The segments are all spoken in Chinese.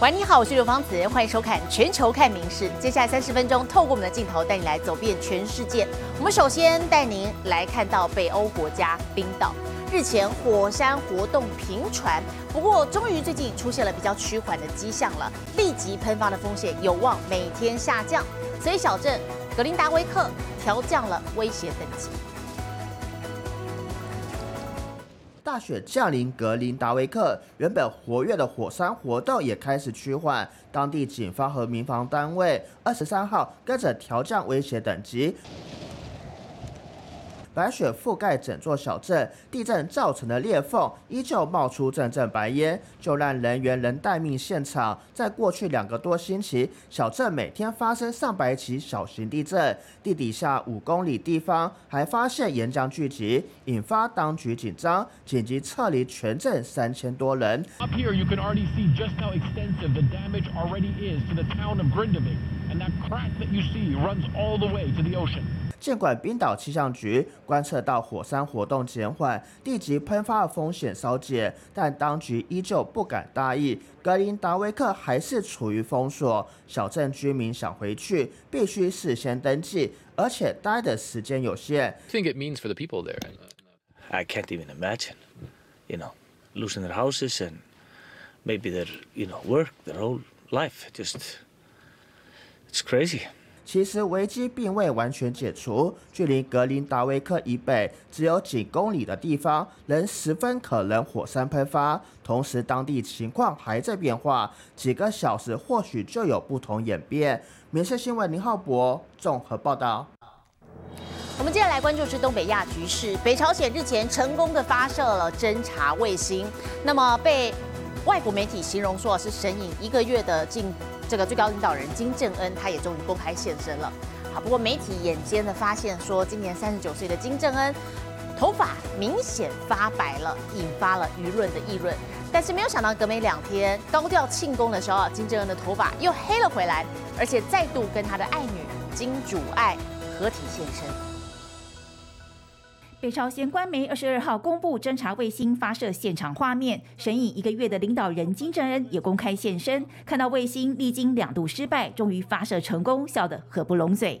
喂，你好，我是刘芳子，欢迎收看《全球看名事》。接下来三十分钟，透过我们的镜头带你来走遍全世界。我们首先带您来看到北欧国家冰岛，日前火山活动频传，不过终于最近出现了比较趋缓的迹象了，立即喷发的风险有望每天下降，所以小镇格林达维克调降了威胁等级。大雪降临格林达维克，原本活跃的火山活动也开始趋缓。当地警方和民防单位二十三号跟着调降威胁等级。白雪覆盖整座小镇，地震造成的裂缝依旧冒出阵阵白烟，救难人员仍待命现场。在过去两个多星期，小镇每天发生上百起小型地震，地底下五公里地方还发现岩浆聚集，引发当局紧张，紧急撤离全镇三千多人。Up here, you can already see just how extensive the damage already is to the town of Grindavik, and that crack that you see runs all the way to the ocean. 尽管冰岛气象局观测到火山活动减缓，地级喷发的风险稍减，但当局依旧不敢大意。格林达维克还是处于封锁，小镇居民想回去必须事先登记，而且待的时间有限。think it means for the people there? I can't even imagine, you know, losing their houses and maybe their, you know, work, their whole life. Just, it's crazy. 其实危机并未完全解除，距离格林达维克以北只有几公里的地方，仍十分可能火山喷发。同时，当地情况还在变化，几个小时或许就有不同演变。民事新闻林浩博综合报道。我们接下来关注是东北亚局势，北朝鲜日前成功的发射了侦察卫星，那么被外国媒体形容说是神隐一个月的进。这个最高领导人金正恩，他也终于公开现身了。好，不过媒体眼尖的发现说，今年三十九岁的金正恩头发明显发白了，引发了舆论的议论。但是没有想到，隔没两天高调庆功的时候，金正恩的头发又黑了回来，而且再度跟他的爱女金主爱合体现身。北朝鲜官媒二十二号公布侦察卫星发射现场画面，神隐一个月的领导人金正恩也公开现身，看到卫星历经两度失败，终于发射成功，笑得合不拢嘴。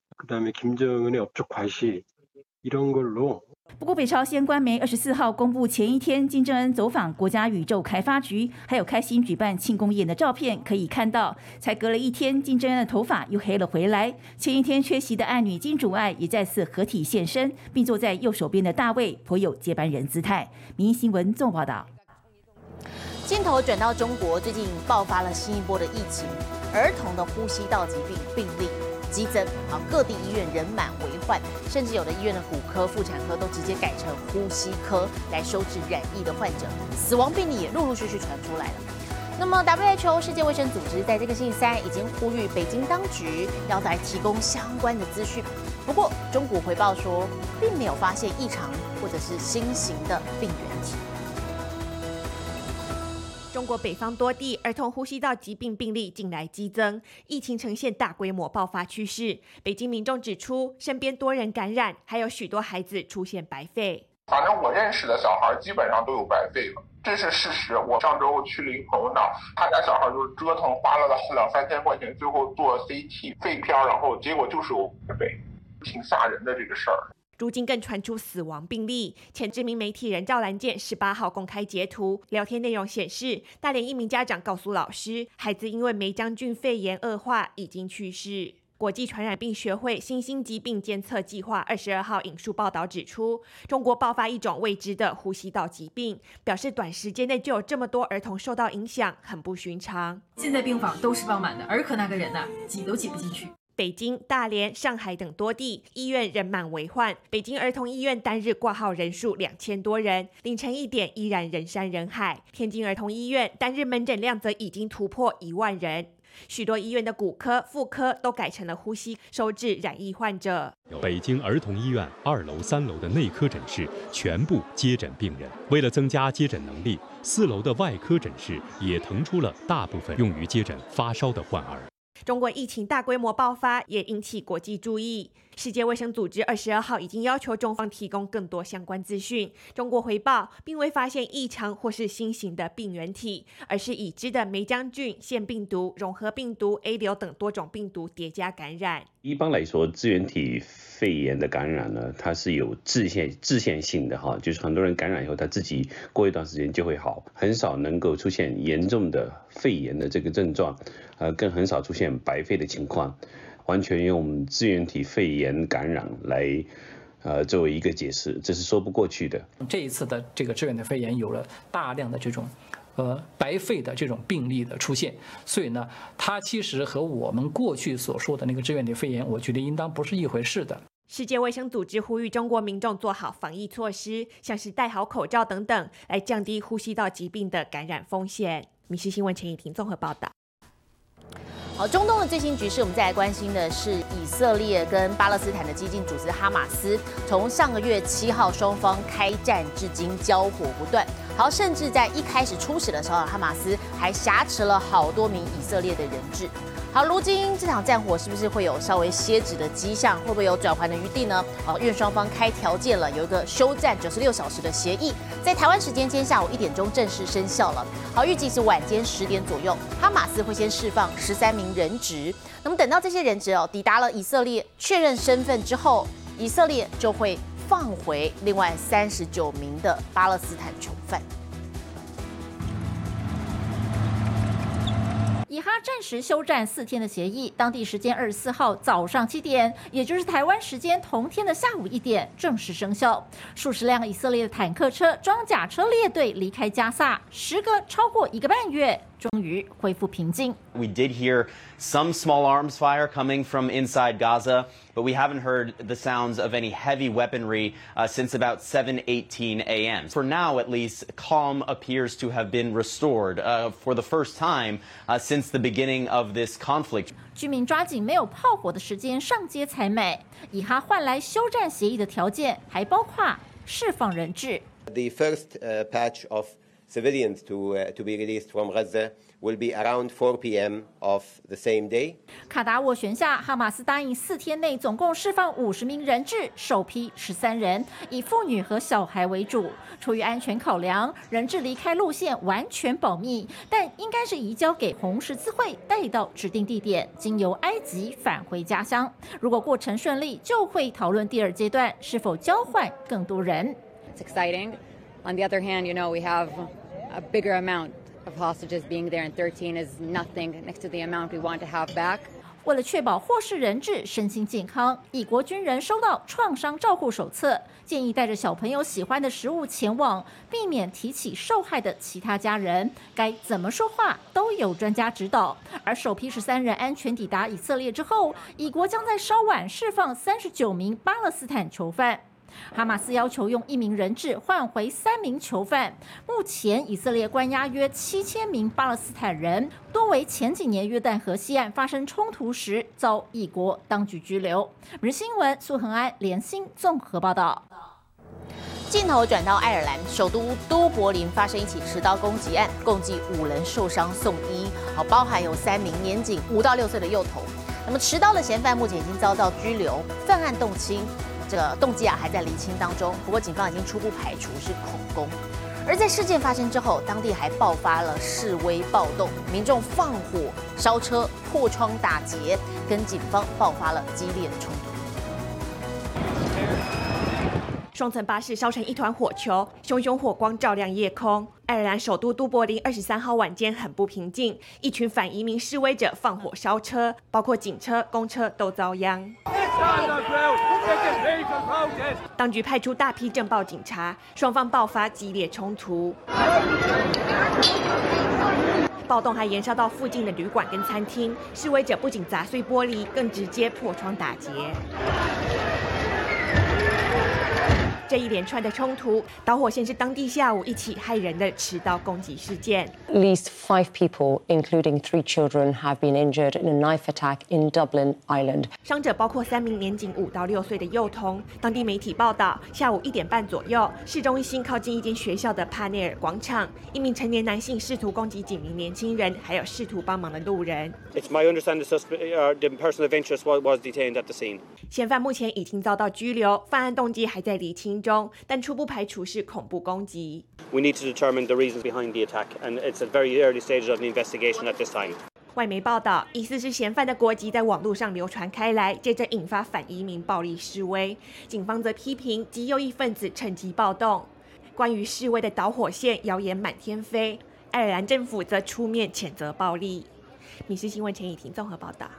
그다음에김정은의업적과시이런걸로不过，北朝鲜官媒二十四号公布前一天金正恩走访国家宇宙开发局，还有开心举办庆功宴的照片，可以看到，才隔了一天，金正恩的头发又黑了回来。前一天缺席的爱女金主爱也再次合体现身，并坐在右手边的大卫颇有接班人姿态。民营新闻纵报道。镜头转到中国，最近爆发了新一波的疫情，儿童的呼吸道疾病病例 激增，啊，各地医院人满为患，甚至有的医院的骨科、妇产科都直接改成呼吸科来收治染疫的患者，死亡病例也陆陆续续传出来了。那么，WHO 世界卫生组织在这个星期三已经呼吁北京当局要来提供相关的资讯。不过，中国回报说，并没有发现异常或者是新型的病原体。中国北方多地儿童呼吸道疾病病例近来激增，疫情呈现大规模爆发趋势。北京民众指出，身边多人感染，还有许多孩子出现白肺。反正我认识的小孩基本上都有白肺了，这是事实。我上周去了一朋友那，他家小孩就是折腾花了两三千块钱，最后做 CT 肺片，然后结果就是有白肺，挺吓人的这个事儿。如今更传出死亡病例。前知名媒体人赵兰健十八号公开截图，聊天内容显示，大连一名家长告诉老师，孩子因为梅将军肺炎恶化，已经去世。国际传染病学会新兴疾病监测计划二十二号引述报道指出，中国爆发一种未知的呼吸道疾病，表示短时间内就有这么多儿童受到影响，很不寻常。现在病房都是爆满的，儿科那个人呢，挤都挤不进去。北京、大连、上海等多地医院人满为患。北京儿童医院单日挂号人数两千多人，凌晨一点依然人山人海。天津儿童医院单日门诊量则已经突破一万人。许多医院的骨科、妇科都改成了呼吸收治染疫患者。北京儿童医院二楼、三楼的内科诊室全部接诊病人。为了增加接诊能力，四楼的外科诊室也腾出了大部分用于接诊发烧的患儿。中国疫情大规模爆发，也引起国际注意。世界卫生组织二十二号已经要求中方提供更多相关资讯。中国回报并未发现异常或是新型的病原体，而是已知的梅将菌、腺病毒、融合病毒、A 流等多种病毒叠加感染。一般来说，支原体肺炎的感染呢，它是有自限自限性的哈，就是很多人感染以后，他自己过一段时间就会好，很少能够出现严重的肺炎的这个症状，呃，更很少出现白肺的情况。完全用支原体肺炎感染来，呃，作为一个解释，这是说不过去的。这一次的这个支原体肺炎有了大量的这种，呃，白肺的这种病例的出现，所以呢，它其实和我们过去所说的那个支原体肺炎，我觉得应当不是一回事的。世界卫生组织呼吁中国民众做好防疫措施，像是戴好口罩等等，来降低呼吸道疾病的感染风险。米氏新闻陈怡婷综合报道。好，中东的最新局势，我们再来关心的是以色列跟巴勒斯坦的激进组织哈马斯。从上个月七号双方开战至今，交火不断。好，甚至在一开始初始的时候，哈马斯还挟持了好多名以色列的人质。好，如今这场战火是不是会有稍微歇止的迹象？会不会有转圜的余地呢？哦，因为双方开条件了，有一个休战九十六小时的协议，在台湾时间今天下午一点钟正式生效了。好，预计是晚间十点左右，哈马斯会先释放十三名人质。那么等到这些人质哦抵达了以色列确认身份之后，以色列就会放回另外三十九名的巴勒斯坦囚犯。以哈暂时休战四天的协议，当地时间二十四号早上七点，也就是台湾时间同天的下午一点正式生效。数十辆以色列的坦克车、装甲车列队离开加萨，时隔超过一个半月。终于恢复平静。We did hear some small arms fire coming from inside Gaza, but we haven't heard the sounds of any heavy weaponry uh, since about 7:18 a.m. For now, at least, calm appears to have been restored uh, for the first time uh, since the beginning of this conflict. 居民抓紧没有炮火的时间上街采买，以哈换来休战协议的条件还包括释放人质。The first patch of civilians to uh, to be released from Gaza will be around 4 p.m. of the same day. 卡达沃悬下，哈马斯答应四天内总共释放五十名人质，首批十三人，以妇女和小孩为主。出于安全考量，人质离开路线完全保密，但应该是移交给红十字会，带到指定地点，经由埃及返回家乡。如果过程顺利，就会讨论第二阶段是否交换更多人。It's exciting. On the other hand, you know, we have a bigger amount of hostages being there, and 13 is nothing next to the amount we want to have back. 为了确保获释人质身心健康，以国军人收到创伤照护手册，建议带着小朋友喜欢的食物前往，避免提起受害的其他家人。该怎么说话都有专家指导。而首批十三人安全抵达以色列之后，以国将在稍晚释放三十九名巴勒斯坦囚犯。哈马斯要求用一名人质换回三名囚犯。目前，以色列关押约七千名巴勒斯坦人，多为前几年约旦河西岸发生冲突时遭一国当局拘留。日新闻苏恒安连心综合报道。镜头转到爱尔兰首都都柏林，发生一起持刀攻击案，共计五人受伤送医，好，包含有三名年仅五到六岁的幼童。那么持刀的嫌犯目前已经遭到拘留，犯案动机。这个动机啊还在厘清当中，不过警方已经初步排除是恐攻。而在事件发生之后，当地还爆发了示威暴动，民众放火烧车、破窗打劫，跟警方爆发了激烈的冲突。双层巴士烧成一团火球，熊熊火光照亮夜空。爱尔兰首都都柏林二十三号晚间很不平静，一群反移民示威者放火烧车，包括警车、公车都遭殃。当局派出大批政报警察，双方爆发激烈冲突。暴动还延烧到附近的旅馆跟餐厅，示威者不仅砸碎玻璃，更直接破窗打劫。这一连串的冲突，导火线是当地下午一起骇人的持刀攻击事件。At least five people, including three children, have been injured in a knife attack in Dublin, Ireland. 伤者包括三名年仅五到六岁的幼童。当地媒体报道，下午一点半左右，市中心靠近一间学校的帕内尔广场，一名成年男性试图攻击几名年轻人，还有试图帮忙的路人。It's my understanding the, suspect, uh, the person of interest was, was detained at the scene. 嫌犯目前已经遭到拘留，犯案动机还在厘清中，但初步排除是恐怖攻击。We need to determine the reasons behind the attack, and it's at very early stages of the investigation at this time. 外媒报道，疑似是嫌犯的国籍在网络上流传开来，接着引发反移民暴力示威。警方则批评极右翼分子趁机暴动。关于示威的导火线，谣言满天飞。爱尔兰政府则出面谴责暴力。米氏新闻陈以婷综合报道。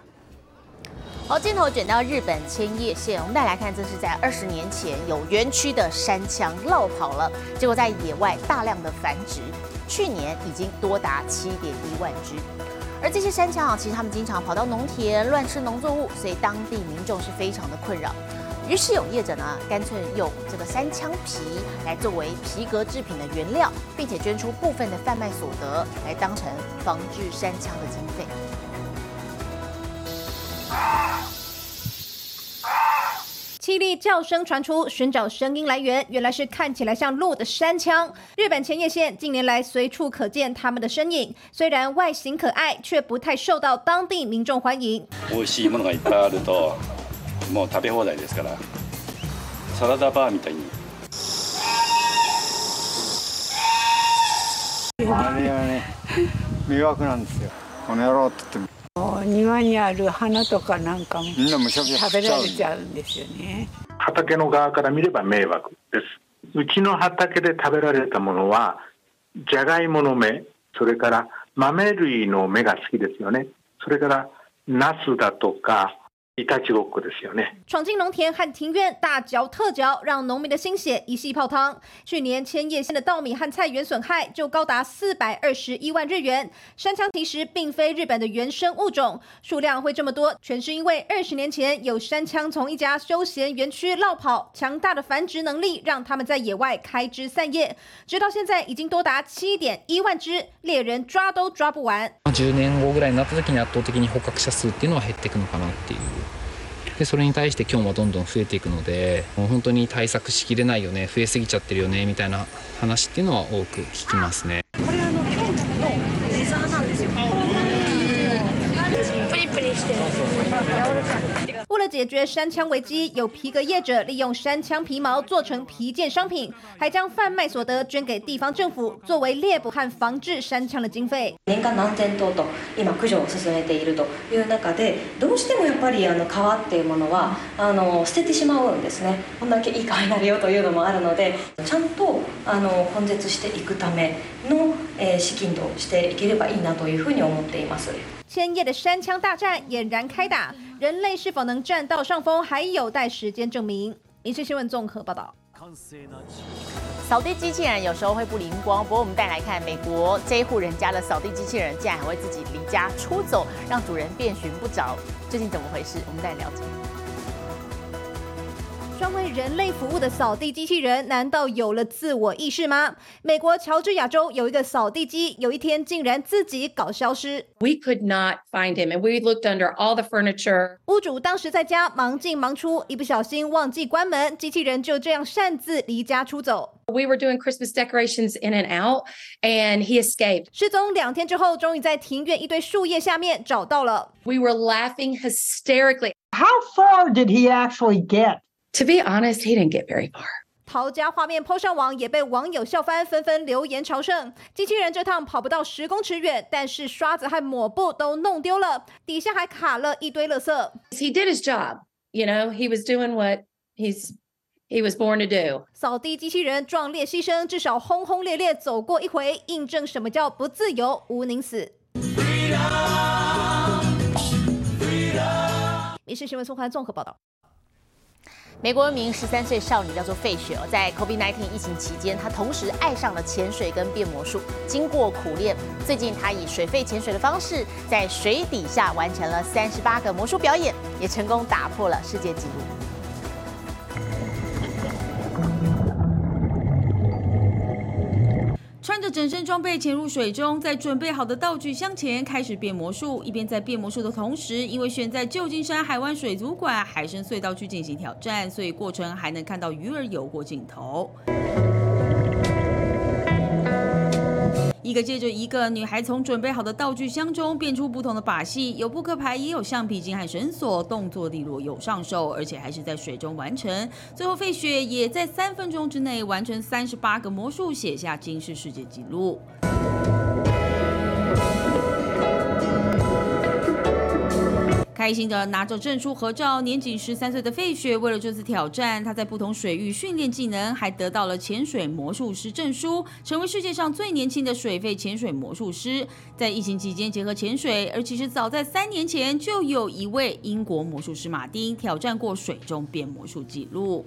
好，镜头卷到日本千叶县，我们再来看，这是在二十年前有园区的山枪落跑了，结果在野外大量的繁殖，去年已经多达七点一万只。而这些山枪啊，其实他们经常跑到农田乱吃农作物，所以当地民众是非常的困扰。于是有业者呢，干脆用这个山枪皮来作为皮革制品的原料，并且捐出部分的贩卖所得，来当成防治山枪的经费。凄厉叫声传出，寻找声音来源，原来是看起来像鹿的山枪。日本千叶县近年来随处可见它们的身影，虽然外形可爱，却不太受到当地民众欢迎。美味しいものがいっぱいあると、もう食べ放題ですから、サラダバーみたいに。あれはね、迷惑なんですよ。この野郎って言って も。庭にある花とかなんかも食べられちゃうんですよね。畑の側から見れば迷惑です。うちの畑で食べられたものは、じゃがいもの芽、それから豆類の芽が好きですよね。それから、ナスだとか、いたちごっこですよね。闯进农田和庭院，大嚼特嚼，让农民的心血一夕泡汤。去年千叶县的稻米和菜园损害就高达四百二十一万日元。山枪其实并非日本的原生物种，数量会这么多，全是因为二十年前有山枪从一家休闲园区绕跑，强大的繁殖能力让他们在野外开枝散叶，直到现在已经多达七点一万只，猎人抓都抓不完。 10年後ぐらいになった時に圧倒的に捕獲者数っていうのは減っていくのかなっていう でそれに対して今日もどんどん増えていくのでもう本当に対策しきれないよね増えすぎちゃってるよねみたいな話っていうのは多く聞きますね。解决山枪危机，有皮革业者利用山枪皮毛做成皮件商品，还将贩卖所得捐给地方政府，作为猎捕和防治山枪的经费。年間何千頭と今駆除を進めているという中でどうしてもやっぱりあの皮っていうものはあの捨ててしまうんですねこんだけいい皮になるよというのもあるのでちゃんとあの根絶していくための、えー資金としていければいいなというふうに思っています。千叶的山枪大战俨然开打， 人类是否能占到上风，还有待时间证明。民事新闻综合报道。扫地机器人有时候会不灵光，不过我们再来看美国这一户人家的扫地机器人竟然还会自己离家出走，让主人遍寻不着，究竟怎么回事？我们带来了解。专为人类服务的扫地机器人，难道有了自我意识吗？美国乔治亚州有一个扫地机，有一天竟然自己搞消失。 We could not find him, and we looked under all the furniture. 屋主当时在家忙进忙出，一不小心忘记关门，机器人就这样擅自离家出走。 We were doing Christmas decorations in and out, and he escaped. 失踪两天之后，终于在庭院一堆树叶下面找到了。 We were laughing hysterically. How far did he actually get? To be honest, he didn't get very far. 逃家画面抛上网，也被网友笑翻，纷纷留言朝圣。机器人这趟跑不到十公尺远，但是刷子和抹布都弄丢了，底下还卡了一堆垃圾。He did his job. You know, he was doing what he's he was born to do. 扫地机器人壮烈牺牲，至少轰轰烈烈走过一回，印证什么叫不自由无宁死。民事新闻综合报道。美国一名十三岁少女叫做费雪哦，在 COVID-19 疫情期间，她同时爱上了潜水跟变魔术。经过苦练，最近她以水肺潜水的方式，在水底下完成了三十八个魔术表演，也成功打破了世界纪录。着整身装备潜入水中，在准备好的道具箱前开始变魔术。一边在变魔术的同时，因为选在旧金山海湾水族馆海生隧道去进行挑战，所以过程还能看到鱼儿游过镜头。一个接着一个，女孩从准备好的道具箱中变出不同的把戏，有扑克牌，也有橡皮筋和绳索，动作利落有上手，而且还是在水中完成。最后，费雪也在三分钟之内完成三十八个魔术，写下惊世世界纪录。开心的拿着证书合照，年仅十三岁的费雪为了这次挑战，他在不同水域训练技能，还得到了潜水魔术师证书，成为世界上最年轻的水肺潜水魔术师。在疫情期间结合潜水，而其实早在三年前就有一位英国魔术师马丁挑战过水中变魔术记录。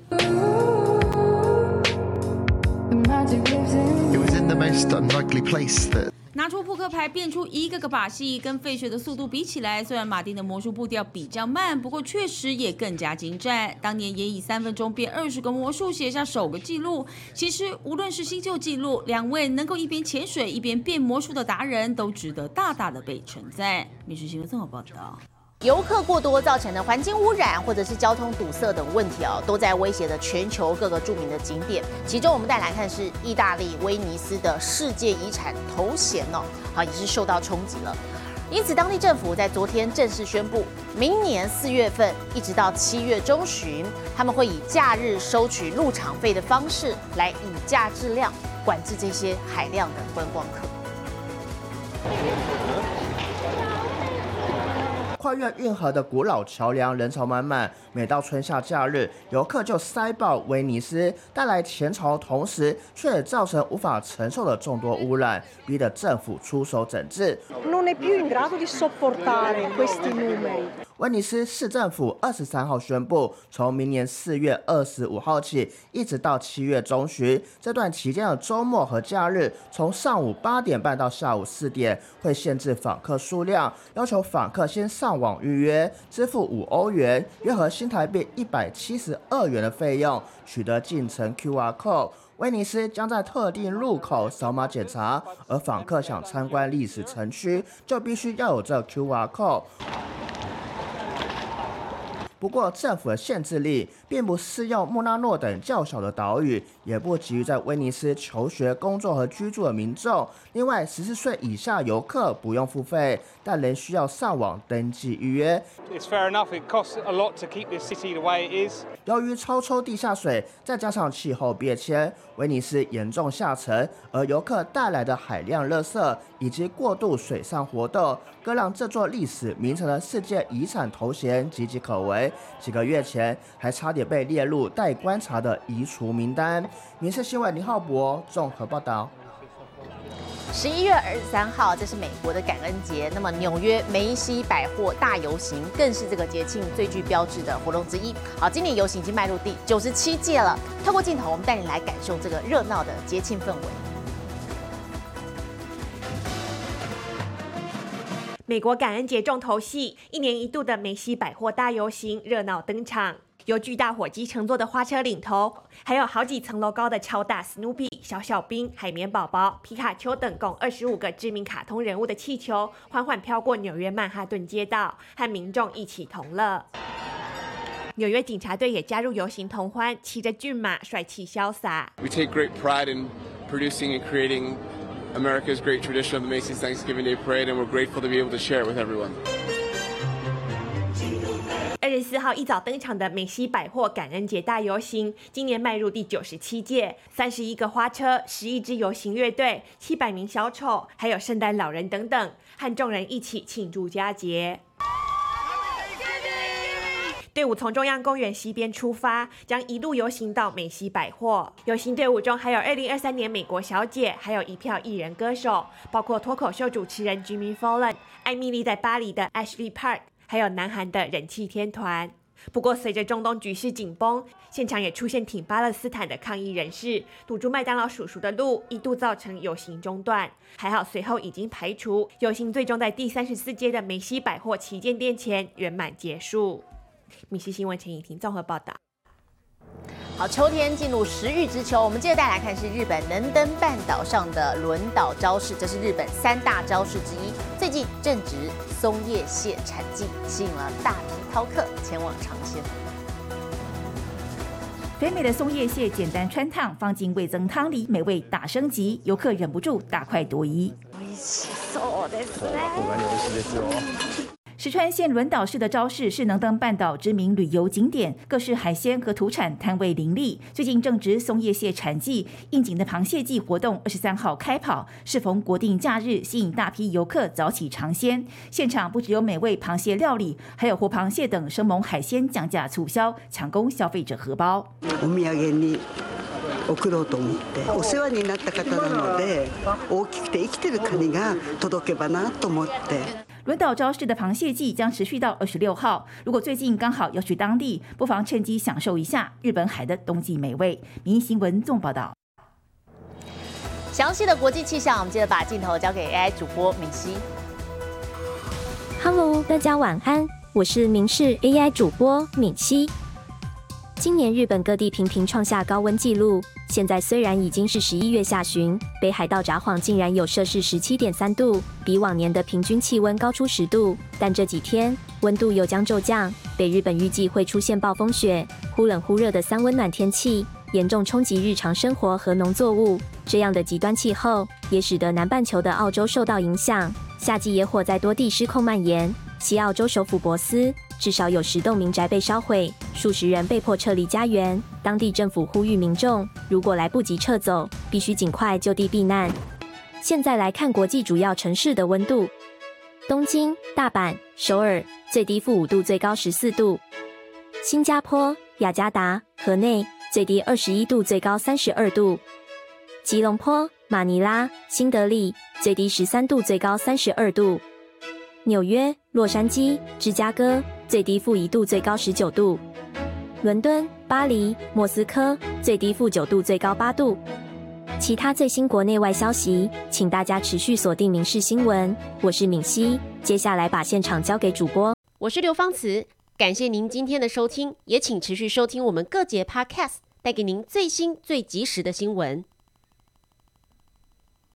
拿出扑克牌，变出一个个把戏，跟费雪的速度比起来，虽然马丁的魔术步调比较慢，不过确实也更加精湛。当年也以三分钟变二十个魔术，写下首个纪录。其实无论是新旧纪录，两位能够一边潜水一边变魔术的达人，都值得大大的被称赞。《民事新闻》综合报道。游客过多造成的环境污染，或者是交通堵塞等问题哦，都在威胁着全球各个著名的景点。其中，我们带来看是意大利威尼斯的世界遗产头衔哦，好也是受到冲击了。因此，当地政府在昨天正式宣布，明年四月份一直到七月中旬，他们会以假日收取入场费的方式来以价质量管制这些海量的观光客。运河的古老桥梁人潮满满，每到春夏假日，游客就塞爆威尼斯，带来前潮，同时却也造成无法承受的众多污染，逼得政府出手整治。威尼斯市政府二十三号宣布，从明年四月二十五号起，一直到七月中旬这段期间的周末和假日，从上午八点半到下午四点，会限制访客数量，要求访客先上网预约，支付五欧元（约合新台币一百七十二元）的费用，取得进城 QR code。威尼斯将在特定入口扫码检查，而访客想参观历史城区，就必须要有这 QR code。不过，政府的限制力并不适用穆纳诺等较小的岛屿，也不急于在威尼斯求学、工作和居住的民众。另外，十四岁以下游客不用付费，但仍需要上网登记预约。It's fair enough. It costs a lot to keep this city the way it is. 由于超抽地下水，再加上气候变迁，威尼斯严重下沉，而游客带来的海量垃圾以及过度水上活动，更让这座历史名城的世界遗产头衔岌岌可危。几个月前，还差点被列入待观察的移除名单。《民生新闻》林浩博综合报道。十一月二十三号，这是美国的感恩节。那么纽约梅西百货大游行更是这个节庆最具标志的活动之一。好，今年游行已经迈入第九十七届了。透过镜头，我们带你来感受这个热闹的节庆氛围。美国感恩节重头戏，一年一度的梅西百货大游行热闹登场。由巨大火鸡乘坐的花车领头，还有好几层楼高的超大史努比、小小兵、海绵宝宝、皮卡丘等共二十五个知名卡通人物的气球，缓缓飘过纽约曼哈顿街道，和民众一起同乐。纽约警察队也加入游行同欢，骑着骏马，帅气潇洒。We take great pride in producing and creating America's great tradition of the Macy's Thanksgiving Day Parade, and we're grateful to be able to share it with everyone. 二十四号一早登场的美西百货感恩节大游行，今年迈入第九十七届，三十一个花车、十一支游行乐队、七百名小丑，还有圣诞老人等等，和众人一起庆祝佳节。队伍从中央公园西边出发，将一路游行到美西百货。游行队伍中还有2023年美国小姐，还有一票艺人歌手，包括脱口秀主持人 Jimmy Fallon、艾米丽在巴黎的 Ashley Park，还有南韩的人气天团。不过，随着中东局势紧绷，现场也出现挺巴勒斯坦的抗议人士，堵住麦当劳叔叔的路，一度造成游行中断。还好，随后已经排除游行，最终在第三十四街的梅西百货旗舰店前圆满结束。米西新闻陈颖婷综合报道。好，秋天进入食欲之秋，我们接着带来看是日本能登半岛上的轮岛招式，这是日本三大招式之一。最近正值松叶蟹产季，吸引了大批饕客前往尝鲜。肥美的松叶蟹简单穿烫，放进味增汤里，美味大升级，游客忍不住大快朵颐。石川县轮岛市的招式是能登半岛知名旅游景点，各式海鲜和土产摊位林立。最近正值松叶蟹产季，应景的螃蟹季活动二十三号开跑，适逢国定假日，吸引大批游客早起尝鲜。现场不只有美味螃蟹料理，还有活螃蟹等生猛海鲜降价促销，抢攻消费者荷包。お土産に送ろうと思ってお世話になった方なので大きくて生きてるカニが届けばなと思って。 轮岛招式的螃蟹季将持续到二十六号。如果最近刚好要去当地，不妨趁机享受一下日本海的冬季美味。民新闻纵报道。详细的国际气象，我们接着把镜头交给 AI 主播敏熙。Hello，大家晚安，我是明视 AI 主播敏熙。今年日本各地频频创下高温纪录，现在虽然已经是十一月下旬，北海道札幌竟然有摄氏十七点三度，比往年的平均气温高出十度。但这几天温度又将骤降，北日本预计会出现暴风雪，忽冷忽热的三温暖天气，严重冲击日常生活和农作物。这样的极端气候也使得南半球的澳洲受到影响，夏季野火在多地失控蔓延。西澳洲首府博斯至少有十栋民宅被烧毁，数十人被迫撤离家园。当地政府呼吁民众，如果来不及撤走，必须尽快就地避难。现在来看国际主要城市的温度：东京、大阪、首尔最低负五度，最高十四度；新加坡、雅加达、河内最低二十一度，最高三十二度；吉隆坡、马尼拉、新德里最低十三度，最高三十二度。纽约、洛杉矶、芝加哥最低负一度，最高十九度；伦敦、巴黎、莫斯科最低负九度，最高八度。其他最新国内外消息，请大家持续锁定《民事新闻》。我是敏熙，接下来把现场交给主播。我是刘芳慈，感谢您今天的收听，也请持续收听我们各节 Podcast，带给您最新最及时的新闻。